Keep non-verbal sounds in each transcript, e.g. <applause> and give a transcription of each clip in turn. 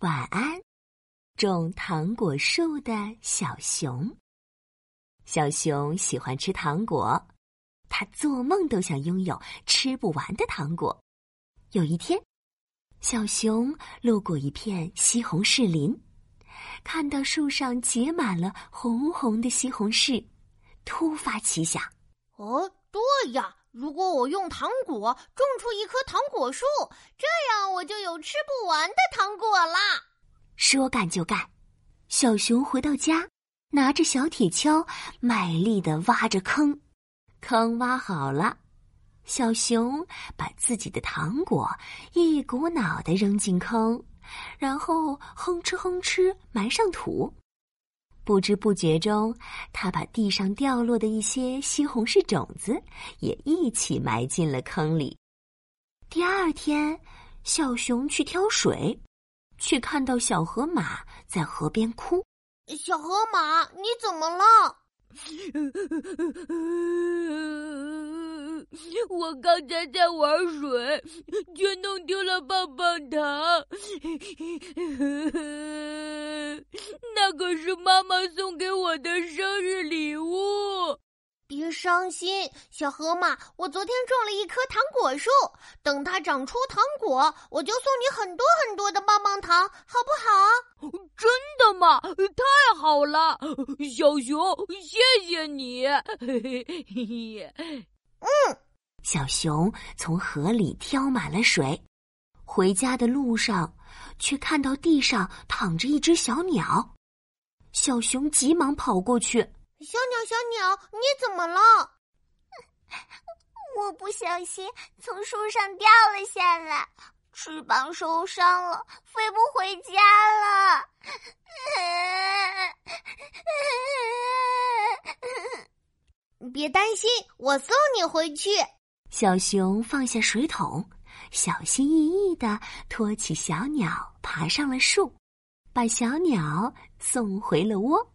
晚安，种糖果树的小熊。小熊喜欢吃糖果，他做梦都想拥有吃不完的糖果。有一天，小熊路过一片西红柿林，看到树上结满了红红的西红柿，突发奇想：哦，对呀！如果我用糖果种出一棵糖果树，这样我就有吃不完的糖果啦！说干就干，小熊回到家，拿着小铁锹，卖力的挖着坑。坑挖好了，小熊把自己的糖果一股脑的扔进坑，然后哼哧哼哧埋上土。不知不觉中，他把地上掉落的一些西红柿种子也一起埋进了坑里。第二天，小熊去挑水，却看到小河马在河边哭。小河马，你怎么了？<laughs> 我刚才在玩水，却弄丢了棒棒糖。<laughs> 那可是妈妈送给我的生日礼物。别伤心，小河马，我昨天种了一棵糖果树，等它长出糖果，我就送你很多很多的棒棒糖，好不好？<laughs> 真的吗？太好了，小熊，谢谢你。<laughs> 嗯，小熊从河里挑满了水，回家的路上，却看到地上躺着一只小鸟。小熊急忙跑过去：“小鸟，小鸟，你怎么了？” <laughs> 我不小心从树上掉了下来，翅膀受伤了，飞不回家了。<laughs> 别担心，我送你回去。小熊放下水桶，小心翼翼的托起小鸟，爬上了树，把小鸟送回了窝。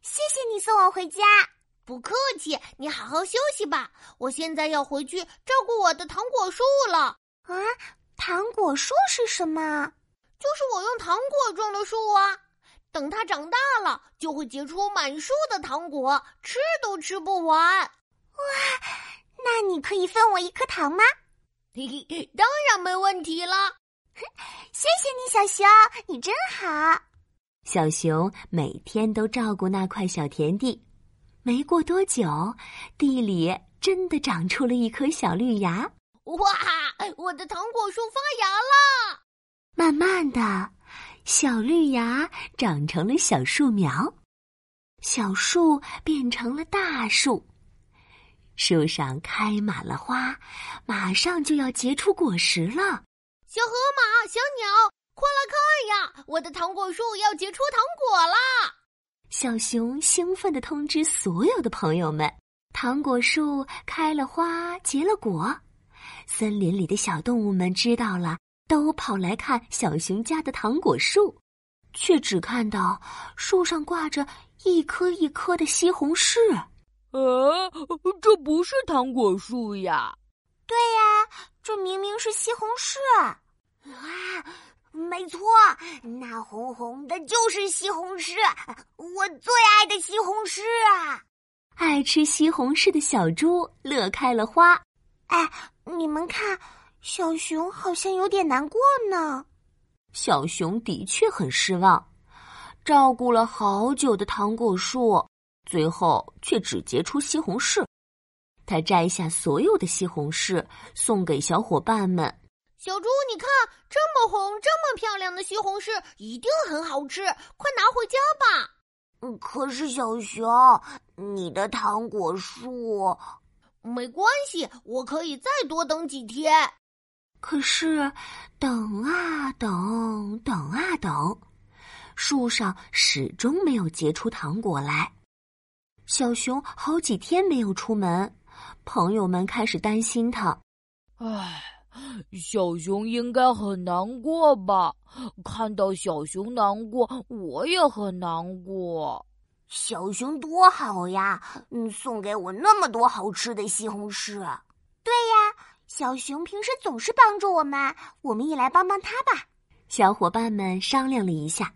谢谢你送我回家，不客气。你好好休息吧，我现在要回去照顾我的糖果树了。啊，糖果树是什么？就是我用糖果种的树啊。等它长大了，就会结出满树的糖果，吃都吃不完。哇，那你可以分我一颗糖吗？嘿嘿，当然没问题了。谢谢你，小熊，你真好。小熊每天都照顾那块小田地，没过多久，地里真的长出了一颗小绿芽。哇，我的糖果树发芽了！慢慢的。小绿芽长成了小树苗，小树变成了大树，树上开满了花，马上就要结出果实了。小河马、小鸟，快来看呀！我的糖果树要结出糖果啦！小熊兴奋地通知所有的朋友们：糖果树开了花，结了果。森林里的小动物们知道了。都跑来看小熊家的糖果树，却只看到树上挂着一颗一颗的西红柿。啊，这不是糖果树呀！对呀，这明明是西红柿。啊，没错，那红红的就是西红柿，我最爱的西红柿啊！爱吃西红柿的小猪乐开了花。哎，你们看。小熊好像有点难过呢。小熊的确很失望，照顾了好久的糖果树，最后却只结出西红柿。他摘下所有的西红柿，送给小伙伴们。小猪，你看，这么红、这么漂亮的西红柿，一定很好吃，快拿回家吧。嗯，可是小熊，你的糖果树……没关系，我可以再多等几天。可是，等啊等，等啊等，树上始终没有结出糖果来。小熊好几天没有出门，朋友们开始担心他。唉，小熊应该很难过吧？看到小熊难过，我也很难过。小熊多好呀，嗯，送给我那么多好吃的西红柿。小熊平时总是帮助我们，我们也来帮帮他吧。小伙伴们商量了一下，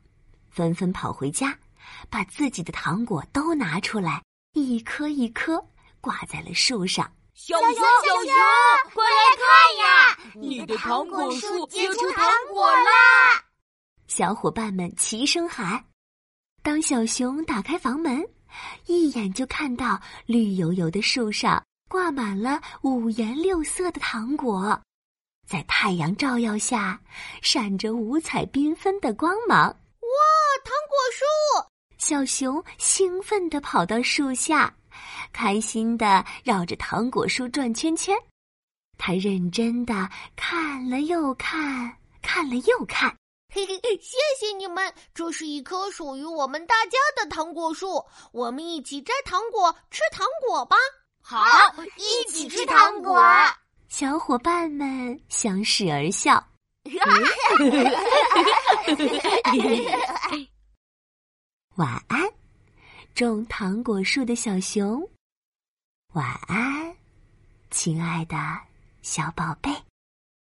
纷纷跑回家，把自己的糖果都拿出来，一颗一颗挂在了树上。小熊，小熊，快来看呀！你的糖果树结出糖果啦！小伙伴们齐声喊。当小熊打开房门，一眼就看到绿油油的树上挂满了五颜六色的糖果，在太阳照耀下，闪着五彩缤纷的光芒。哇，糖果树！小熊兴奋地跑到树下。开心地绕着糖果树转圈圈，他认真的看了又看，看了又看。嘿嘿，谢谢你们，这是一棵属于我们大家的糖果树，我们一起摘糖果，吃糖果吧！好，一起吃糖果。小伙伴们相视而笑。<laughs> 晚安，种糖果树的小熊。晚安，亲爱的小宝贝。